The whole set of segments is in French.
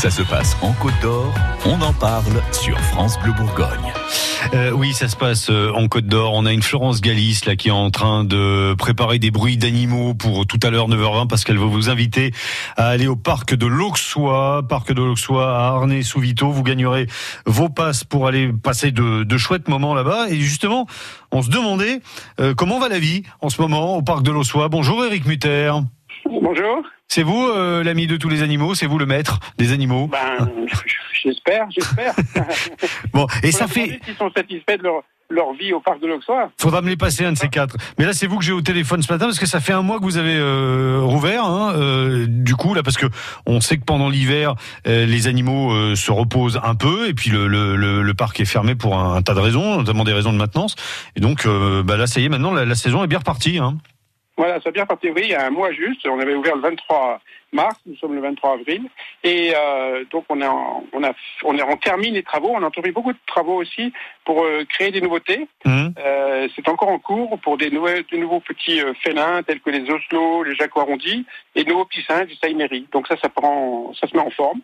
Ça se passe en Côte d'Or, on en parle sur France Bleu Bourgogne. Euh, oui, ça se passe euh, en Côte d'Or. On a une Florence Galis là qui est en train de préparer des bruits d'animaux pour tout à l'heure 9h20 parce qu'elle veut vous inviter à aller au parc de l'Auxois, parc de l'Auxois à Arnay-sous-Vito. Vous gagnerez vos passes pour aller passer de, de chouettes moments là-bas. Et justement, on se demandait euh, comment va la vie en ce moment au parc de l'Auxois. Bonjour Eric Mutter. Bonjour. C'est vous euh, l'ami de tous les animaux C'est vous le maître des animaux Ben, j'espère, j'espère. Bon, et Faut ça fait... s'ils sont satisfaits de leur, leur vie au parc de l'Auxois. Faudra me les passer un de ces quatre. Mais là, c'est vous que j'ai au téléphone ce matin parce que ça fait un mois que vous avez euh, rouvert. Hein, euh, du coup, là, parce que on sait que pendant l'hiver, euh, les animaux euh, se reposent un peu et puis le, le, le, le parc est fermé pour un, un tas de raisons, notamment des raisons de maintenance. Et donc, euh, bah là, ça y est, maintenant, la, la saison est bien repartie. Hein. Voilà, ça a bien parti. Oui, il y a un mois juste. On avait ouvert le 23 mars. Nous sommes le 23 avril. Et euh, donc, on, a, on, a, on, a, on termine les travaux. On a entrepris beaucoup de travaux aussi pour euh, créer des nouveautés. Hum. Euh, c'est encore en cours pour des, nouvelles, de nouveaux petits euh, félins tels que les oslos, les jacques arrondis et de nouveaux petits singes du saïméry. Donc ça, ça prend, ça se met en forme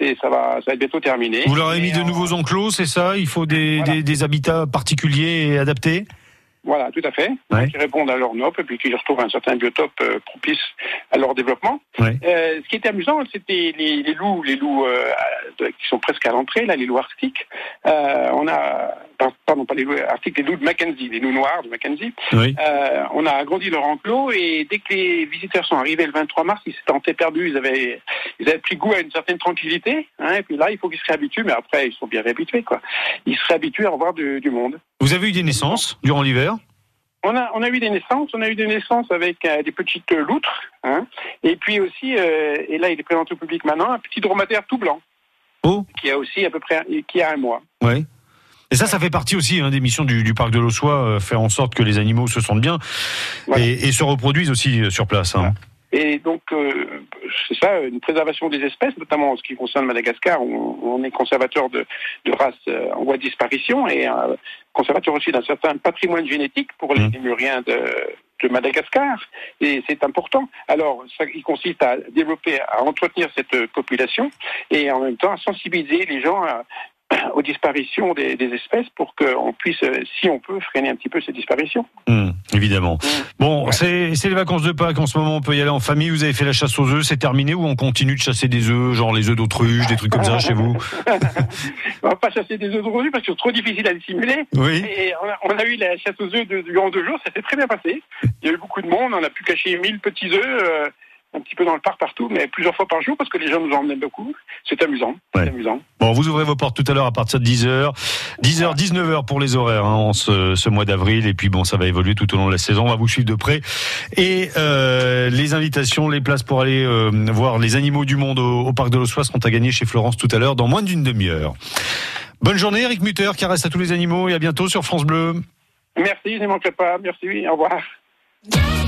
et ça va, ça va être bientôt terminé. Vous leur avez mis Et, de euh, nouveaux enclos, c'est ça? Il faut des, Voilà. des, des habitats particuliers et adaptés? Voilà, tout à fait. Ouais. Qui répondent à leur NOP et puis qui retrouvent un certain biotope euh, propice à leur développement. Ouais. Euh, ce qui était amusant, c'était les, les loups, les loups euh, qui sont presque à l'entrée, là, les loups arctiques. Euh, on a, pardon, pas les loups arctiques, les loups de Mackenzie, les loups noirs de Mackenzie. Oui. Euh, on a agrandi leur enclos et dès que les visiteurs sont arrivés le 23 mars, ils s'étaient sentés perdus, ils avaient, ils avaient pris goût à une certaine tranquillité. Hein, et puis là, il faut qu'ils se réhabituent, mais après, ils sont bien réhabitués, quoi. Ils se réhabituent à revoir du, du monde. Vous avez eu des naissances durant l'hiver? On a, on a eu des naissances, on a eu des naissances avec euh, des petites loutres, hein, et puis aussi, euh, et là il est présenté au public maintenant, un petit dromadaire tout blanc, Oh qui a aussi à peu près, qui a un mois. Oui. Et ça, ça fait partie aussi hein, des missions du, du parc de l'Auxois, euh, faire en sorte que les animaux se sentent bien Voilà. et, et se reproduisent aussi euh, sur place. Hein. Et donc, euh, c'est ça, une préservation des espèces, notamment en ce qui concerne Madagascar, où on est conservateur de, de races euh, en voie de disparition et euh, conservateur aussi d'un certain patrimoine génétique pour les Mhm. lémuriens de, de Madagascar. Et c'est important. Alors, ça, il consiste à développer, à entretenir cette population et en même temps à sensibiliser les gens à- aux disparitions des, des espèces pour qu'on puisse, euh, si on peut, freiner un petit peu ces disparitions. Hum, évidemment. Bon, Ouais. c'est les vacances de Pâques en ce moment. On peut y aller en famille. Vous avez fait la chasse aux œufs, c'est terminé ou on continue de chasser des œufs, genre les œufs d'autruche, des trucs comme ça chez vous? On va pas chasser des œufs aujourd'hui parce que c'est trop difficile à dissimuler. Oui. Et on a, on a eu la chasse aux œufs durant deux jours, ça s'est très bien passé. Il y a eu beaucoup de monde, on a pu cacher 1000 petits œufs, euh, un petit peu dans le parc partout, mais plusieurs fois par jour parce que les gens nous emmenaient beaucoup. C'est amusant, Ouais. c'est amusant. Bon, vous ouvrez vos portes tout à l'heure à partir de 10h. 10h, 19h pour les horaires hein, en ce, ce mois d'avril. Et puis bon, ça va évoluer tout au long de la saison. On va vous suivre de près. Et euh, les invitations, les places pour aller euh, voir les animaux du monde au, au parc de l'Ossois seront à gagner chez Florence tout à l'heure dans moins d'une demi-heure. Bonne journée, Eric Mutter. Caresse à tous les animaux et à bientôt sur France Bleu. Merci, je n'y manquerai pas. Merci, au revoir.